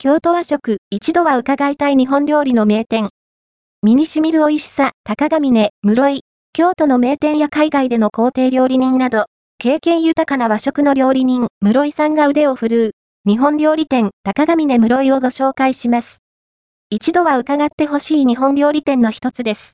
京都和食、一度は伺いたい日本料理の名店。身に染みる美味しさ、高ヶ峰、室井、京都の名店や海外での皇帝料理人など、経験豊かな和食の料理人、室井さんが腕を振るう、日本料理店、高ヶ峰室井をご紹介します。一度は伺ってほしい日本料理店の一つです。